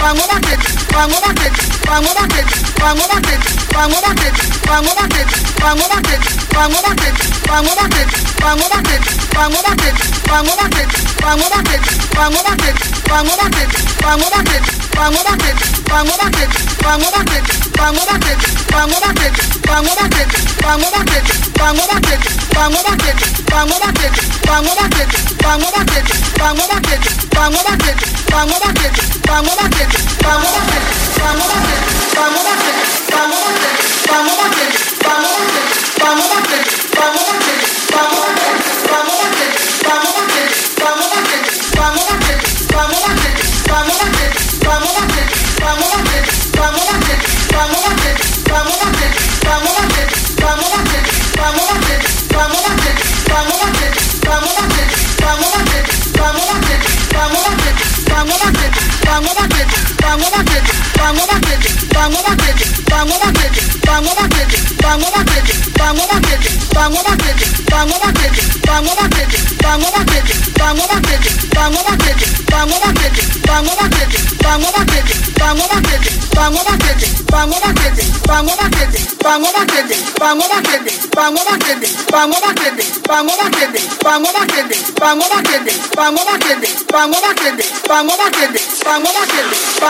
Vamos a Vamos a hacer, vamos a hacer, vamos a hacer, vamos a hacer. along with a bridge vamos a